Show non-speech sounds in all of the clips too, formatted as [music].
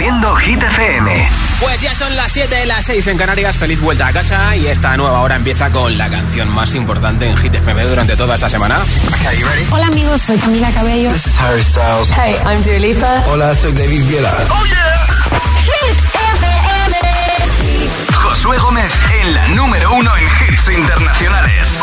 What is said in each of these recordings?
Haciendo Hit FM. Pues ya son las 7 de las 6 en Canarias. Feliz vuelta a casa. Y esta nueva hora empieza con la canción más importante en Hit FM durante toda esta semana. Hola amigos, soy Camila Cabello. This is Harry Styles. Hey, I'm Dua Lipa. Hola, soy David Guetta. ¡Oh, yeah! Josué Gómez en la número uno en hits internacionales.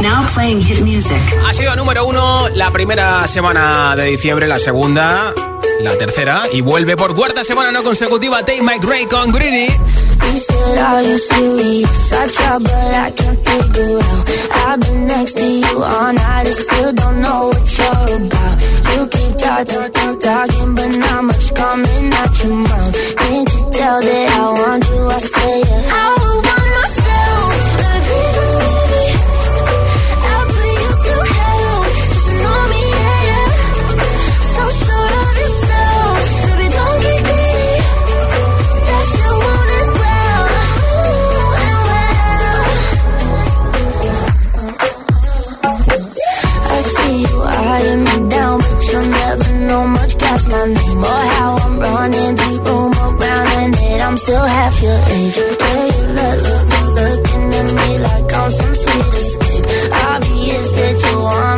Now playing hit music. Ha sido número uno la primera semana de diciembre, la segunda, la tercera y vuelve por cuarta semana no consecutiva Take My Gray con Greedy. He said, Are you serious? I try, but I can't figure out. I've been next to you all night and still don't know what you're about. You keep talking, talk, talking, but not much coming out your mouth. Can't you tell that I want you? I say, yeah. I want know much past my name or how I'm running this room around, and that I'm still half your age. Yeah, you look, look, look, looking at me like I'm some sweet escape. Obvious that you want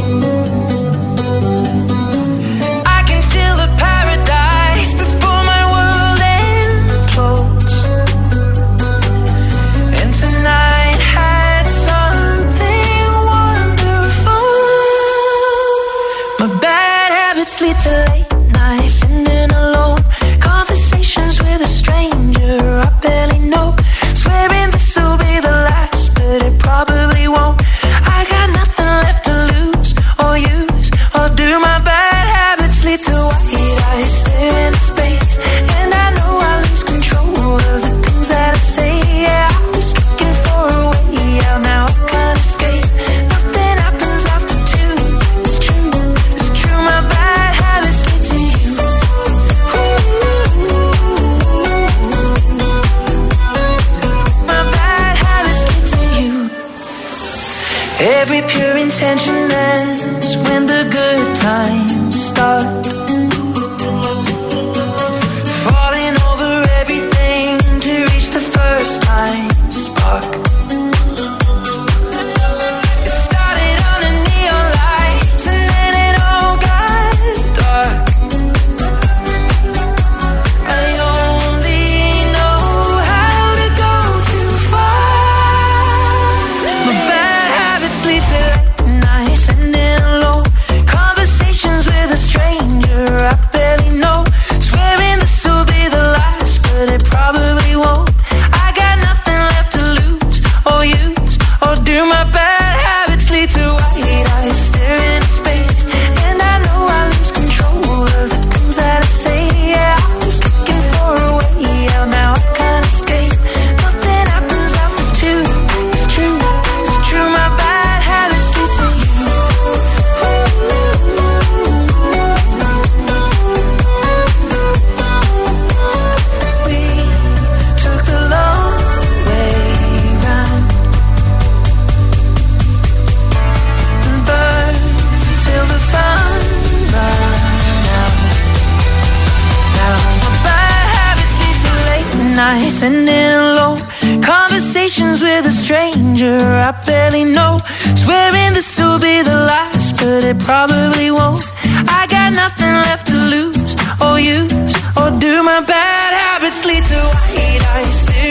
It probably won't. I got nothing left to lose or use or do. My bad habits lead to white eyes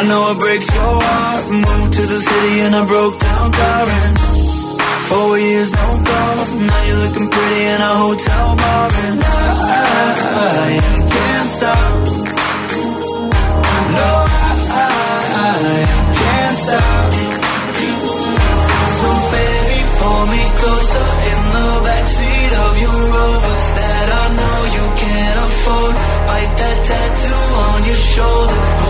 I know it breaks your heart. Moved to the city and I broke down crying. Four years, no calls. Now you're looking pretty in a hotel bar. And I, can't stop. No, I, can't stop. So baby, pull me closer in the backseat of your Rover that I know you can't afford. Bite that tattoo on your shoulder.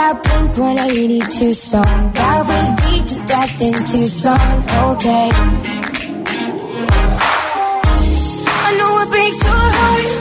That Blink 182 song that we beat to death in Tucson. Okay. I know it breaks your heart.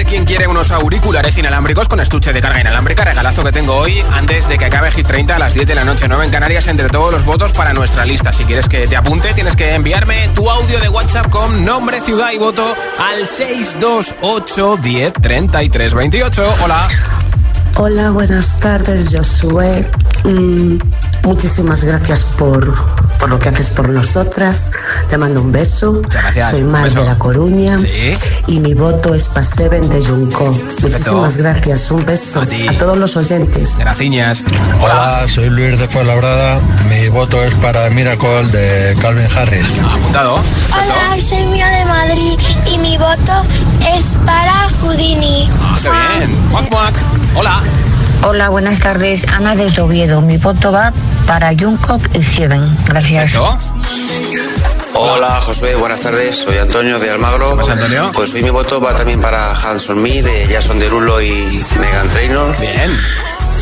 Ver, quién quiere unos auriculares inalámbricos con estuche de carga inalámbrica. Regalazo que tengo hoy antes de que acabe Hit 30 a las 10 de la noche, 9 en Canarias, entre todos los votos para nuestra lista. Si quieres que te apunte, tienes que enviarme tu audio de WhatsApp con nombre, ciudad y voto al 628 10 33 28. Hola. Hola, buenas tardes, Josué. Mm, muchísimas gracias por, por lo que haces por nosotras. Te mando un beso. Muchas gracias, Soy Mar de La Coruña. Sí. Y mi voto es para Seven de Junco. Muchísimas gracias. Un beso A a todos los oyentes. Graciñas. Hola, soy Luis de Fuenlabrada. Mi voto es para Miracle de Calvin Harris. Apuntado. Hola, soy Mía de Madrid y mi voto es para Houdini. Ah, qué bien. Muac, muac. Hola. Hola, buenas tardes. Ana desde Oviedo. Mi voto va para Jungkook y Seven. Gracias. Perfecto. Hola, Josué, buenas tardes. Soy Antonio de Almagro. ¿Cómo Antonio? Pues hoy mi voto va también para Hanson Me de Jason Derulo y Megan Trainor. Bien.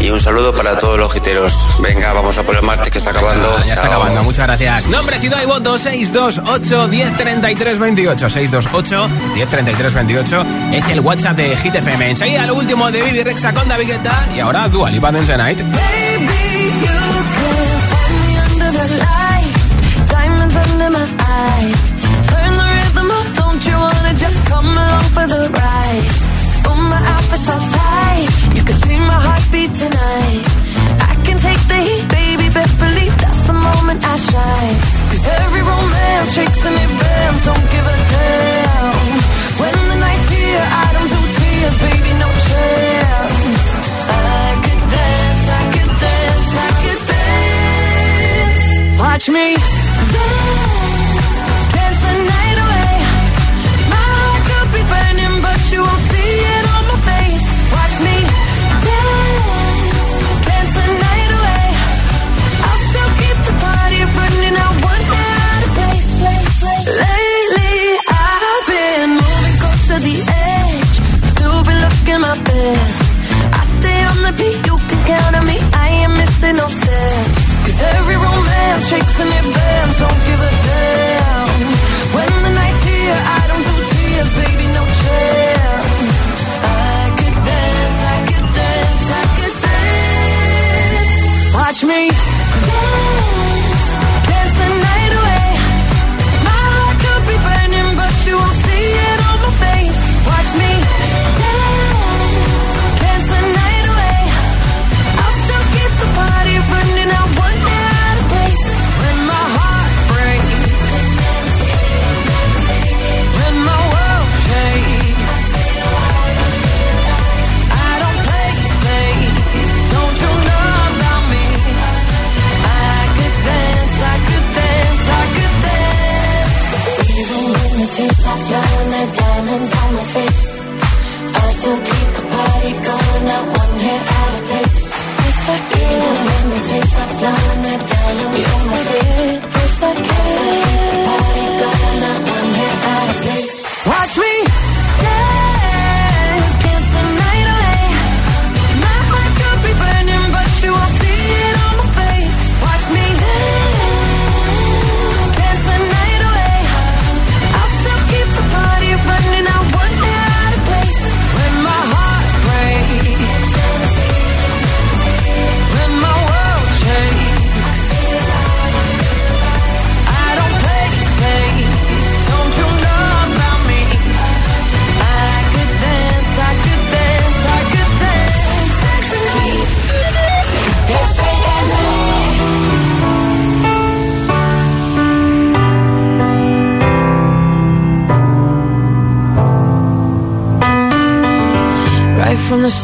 Y un saludo para todos los giteros. Venga, vamos a por el martes que está acabando. Ah, ya está acabando, muchas gracias. Nombre, ciudad y voto 628 1033 28. 628 1033 28 es el WhatsApp de Hit FM. Enseguida lo último de Vivi Rexa con David Guetta y ahora Dua Lipa Dance Night. Baby, you can find me under the lights, diamonds under my eyes. Turn the rhythm up, don't you wanna just come along for the ride? Oh, my outfit's all tight, can see my heartbeat tonight. I can take the heat, baby, best believe that's the moment I every romance shakes and it don't give a damn. When the night's here, I don't do tears, baby, no chance. I dance, I dance, I dance. Watch me dance,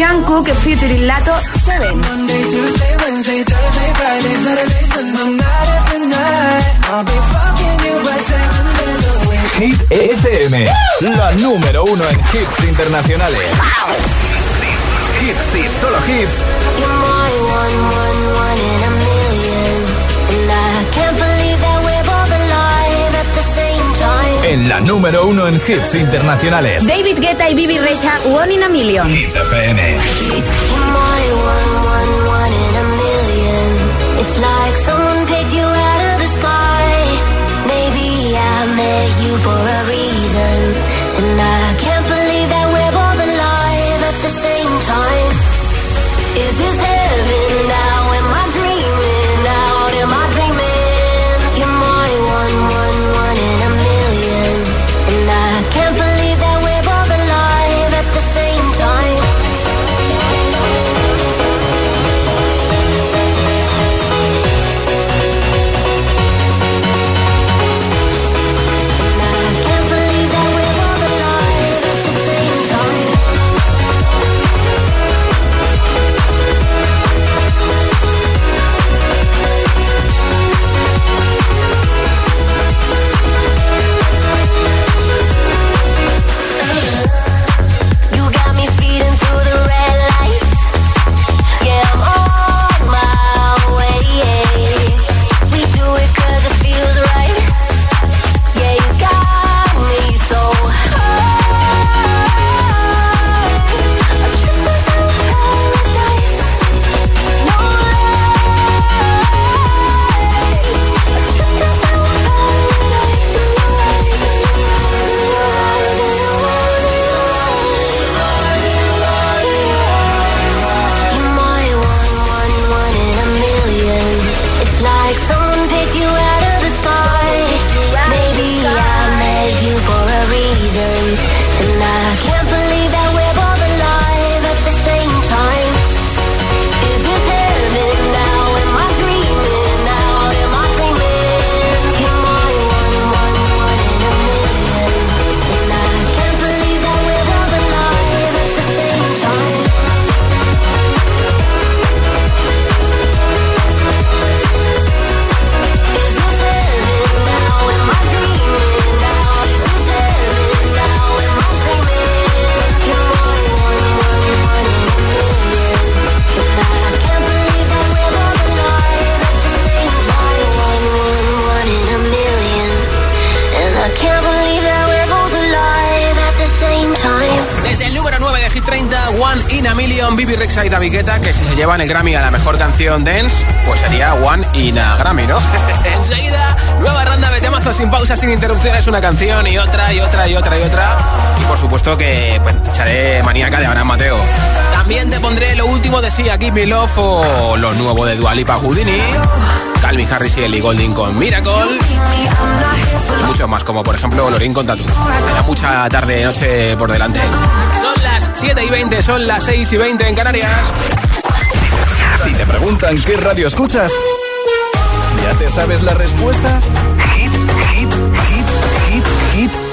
Jean Cook featuring Lato 7. Hit FM, la número uno en hits internacionales. Hits y solo hits. En la número uno en hits internacionales. David Guetta y Bibi Rexha, One in a Million. Hit FM. It's like someone picked you out of the sky. Maybe I met you for a reason. And I can't believe that we're both alive at the same time. Is this una canción y otra y otra y otra y otra. Y por supuesto que pues, echaré maníaca de Abraham Mateo. También te pondré lo último de Sia, Give Me Love o lo nuevo de Dualipa Houdini. Calvin Harris y Ellie Golding con Miracle. Y muchos más, como por ejemplo Lorin con Tatu. Queda mucha tarde, noche por delante. Son las 7 y 20, son las 6 y 20 en Canarias. Si te preguntan qué radio escuchas, ¿ya te sabes la respuesta?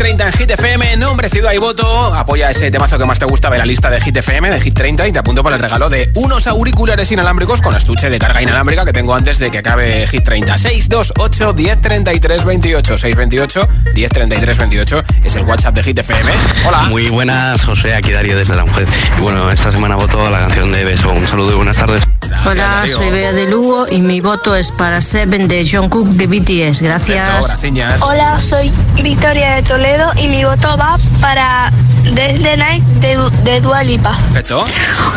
30 en Hit FM, nombre, ciudad y voto. Apoya ese temazo que más te gusta de la lista de Hit FM, de Hit 30, y te apunto para el regalo de unos auriculares inalámbricos con estuche de carga inalámbrica que tengo antes de que acabe Hit 30. 628 10 33 28. 628 10 33 28 es el WhatsApp de Hit FM. Hola. Muy buenas, José, aquí Darío desde la mujer. Y bueno, esta semana voto la canción de Beso. Un saludo y buenas tardes. Hola, soy Bea de Lugo y mi voto es para Seven de John Cook de BTS. Gracias. Hola, soy Victoria de Toledo y mi voto va para Desde Night de, de Dua Lipa. Perfecto.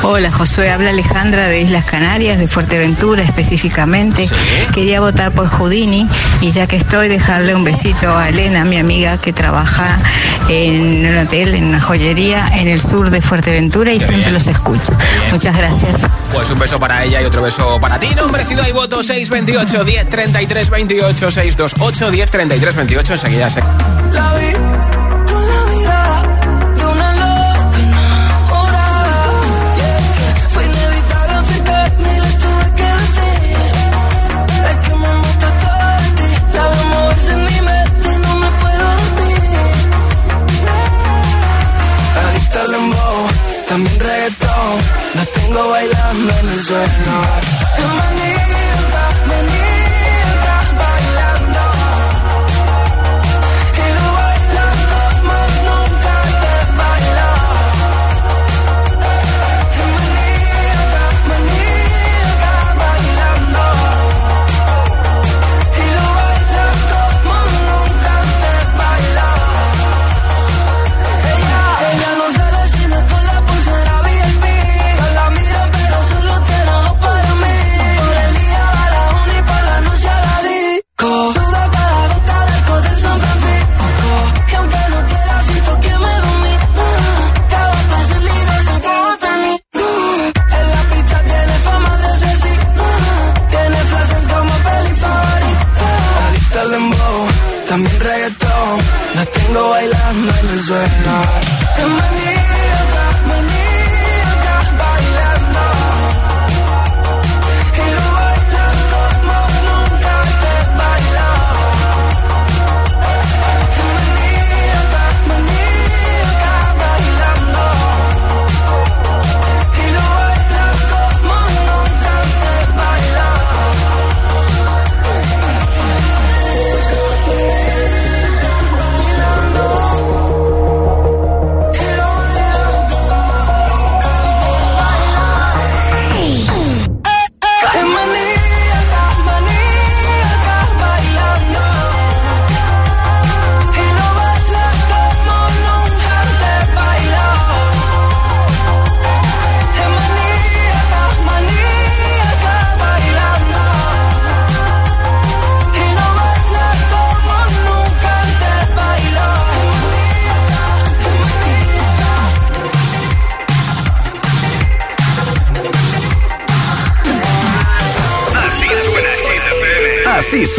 Hola Josué, habla Alejandra de Islas Canarias, de Fuerteventura específicamente. Quería votar por Houdini y ya que estoy, dejarle un besito a Elena, mi amiga que trabaja en un hotel, en una joyería en el sur de Fuerteventura y siempre los escucho. Muchas gracias. Pues un beso para ella y otro beso para ti. Nombre, ciudad y voto 628 10 33 28 628 10 33 28. Enseguida se. La vi con la mirada de una loca enamorada. Fue inevitable afectarme y le tuve que decir. Es que me gusta todo de ti. La veo moverse en mi mente y no me puedo dormir. Adicta al dembow, también reggaetón. La tengo bailando en el suelo.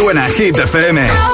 Suena Hit FM.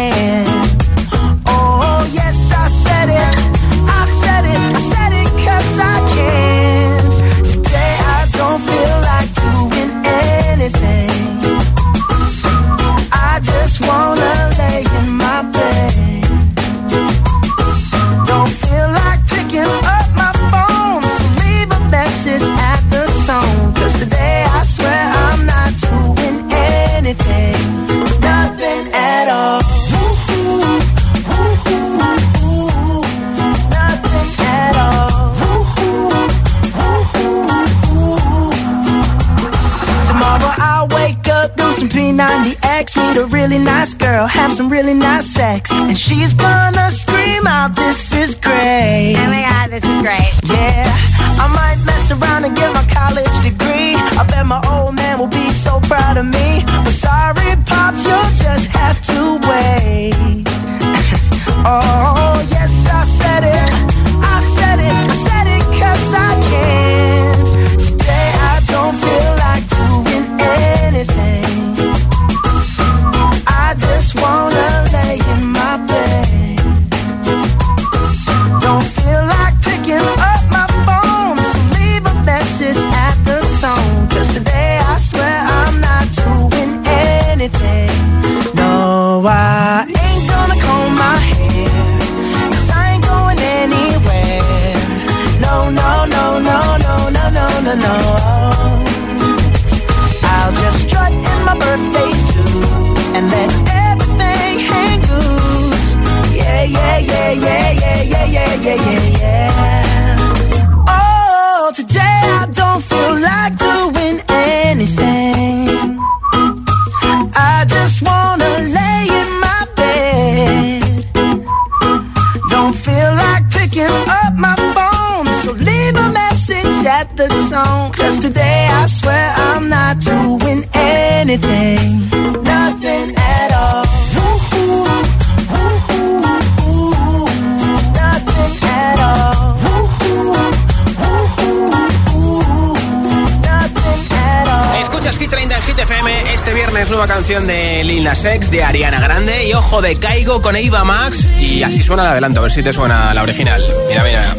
90X, meet a really nice girl, have some really nice sex. And she's gonna scream out, this is great. Oh my god, this is great. Yeah, I might mess around and get my college degree. I bet my old man will be so proud of me. But sorry, Pops, you'll just have to wait. De Ariana Grande. Y ojo de Caigo con Eva Max. Y así suena el adelanto, a ver si te suena la original. Mira, mira.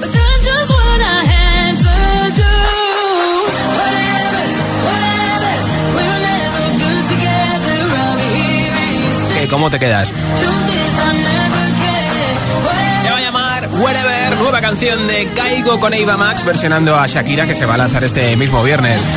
¿Qué, ¿Cómo te quedas? Se va a llamar Wherever, nueva canción de Caigo con Eva Max, versionando a Shakira, que se va a lanzar este mismo viernes.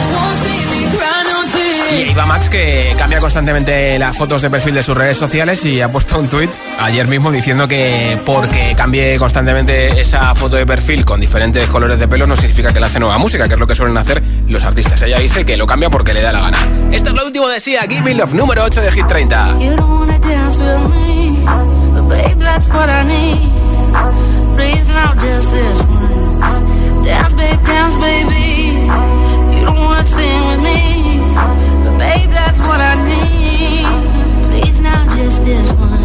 Y Eva Max que cambia constantemente las fotos de perfil de sus redes sociales y ha puesto un tuit ayer mismo diciendo que porque cambie constantemente esa foto de perfil con diferentes colores de pelo no significa que le hace nueva música, que es lo que suelen hacer los artistas. Ella dice que lo cambia porque le da la gana. Esto es lo último de Sia, Give Me Love, número 8 de Hit 30. You don't wanna dance with me, but babe, that's what I need. Please not just this once. Dance, babe, dance, baby. You don't wanna sing with me, but babe, that's what I need. Please not just this once.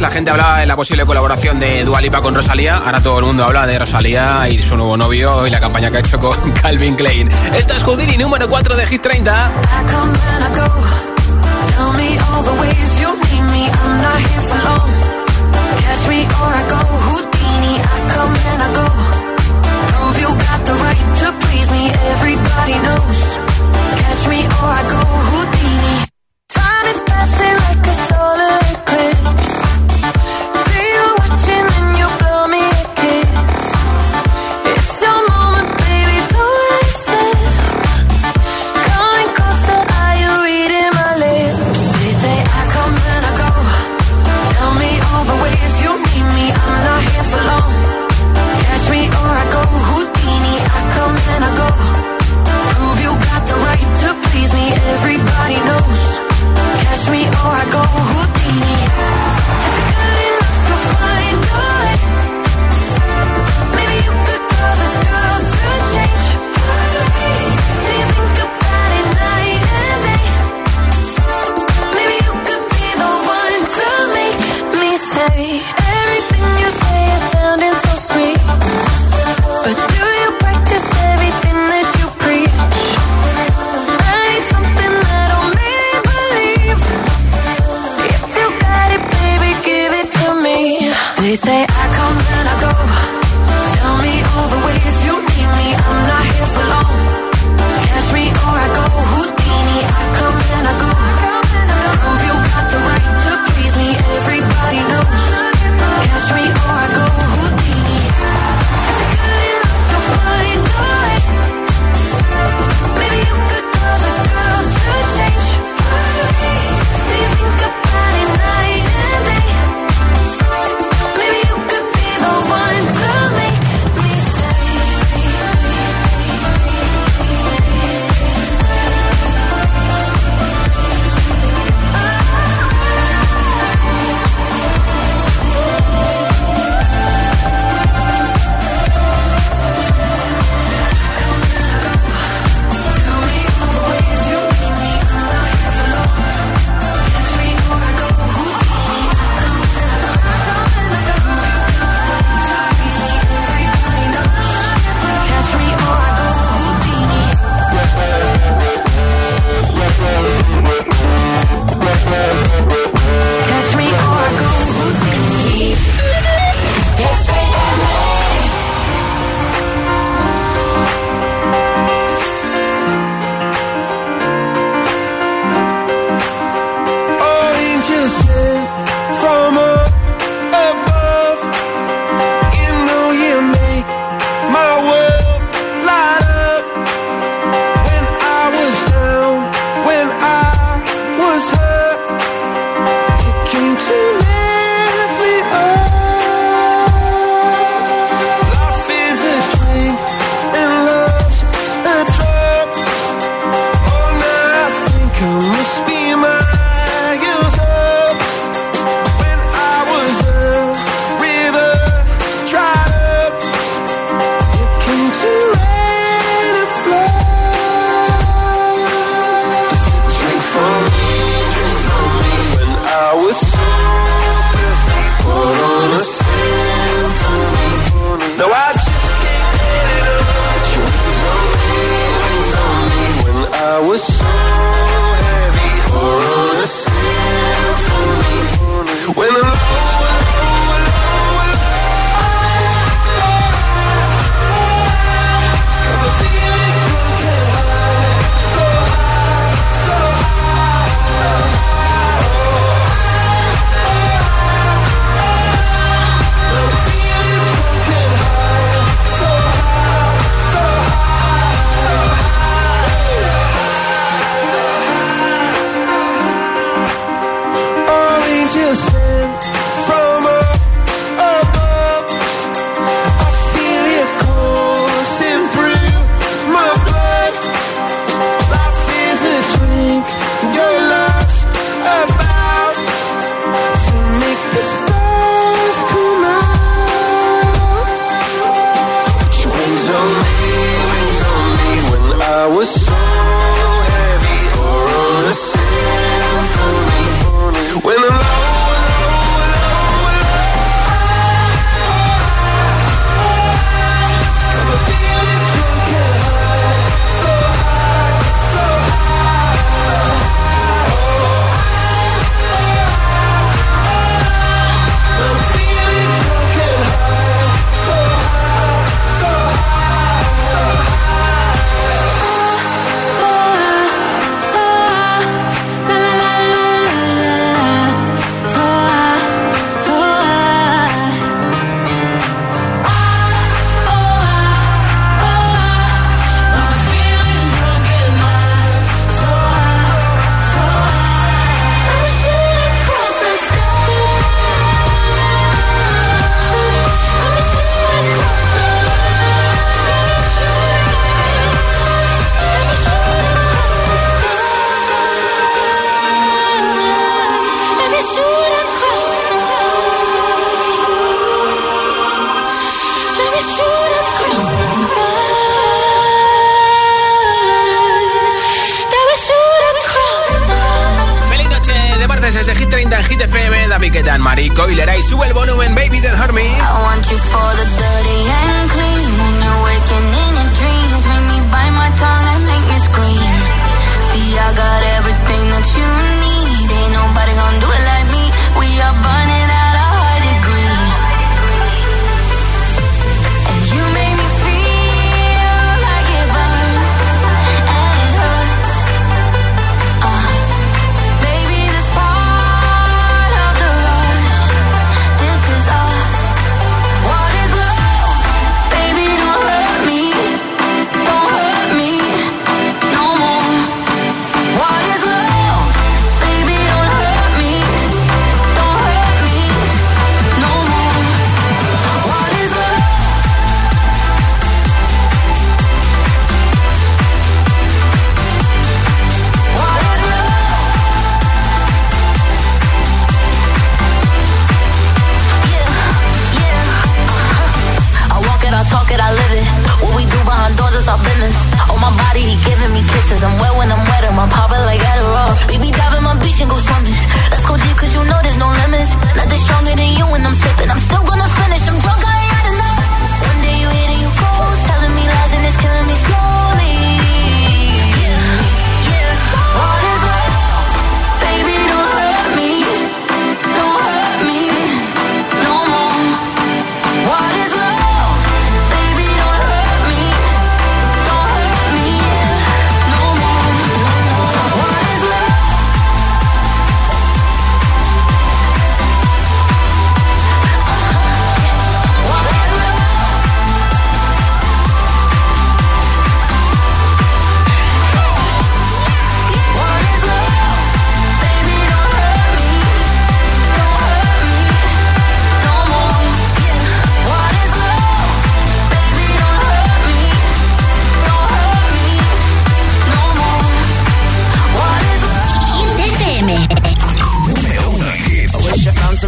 La gente hablaba de la posible colaboración de Dualipa con Rosalía. Ahora todo el mundo habla de Rosalía y su nuevo novio y la campaña que ha hecho con [laughs] Calvin Klein. Esta es Houdini número 4 de Hit 30. Everybody knows. Catch me or I go Houdini.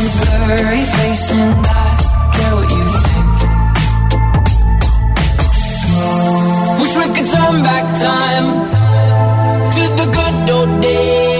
My blurry and I care what you think. Wish we could turn back time to the good old days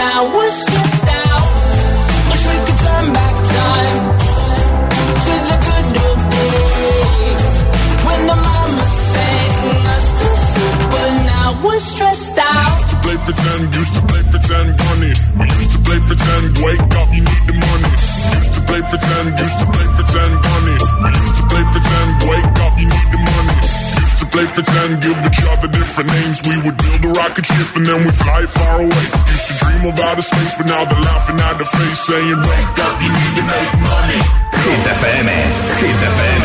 I was stressed out. Wish we could turn back time to the good old days when the us to but stressed out. Used to play pretend, used to play pretend, bunny play pretend, wake up, you need the money. Used to play pretend, used to play pretend, honey. We used to play pretend, wake up, you need the money. Used to play pretend, give each other different names. We would build a rocket ship and then we'd fly far away. Used to dream about outer space, but now they're laughing at the face, saying, Wake up, you need to make money. Hit the FM, Hit the FM,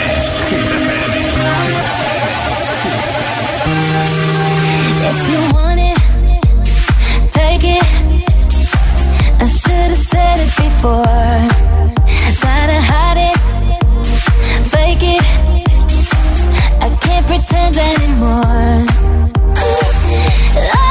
Hit the FM. I feel should have said it before. Trying to hide it, fake it. I can't pretend anymore. I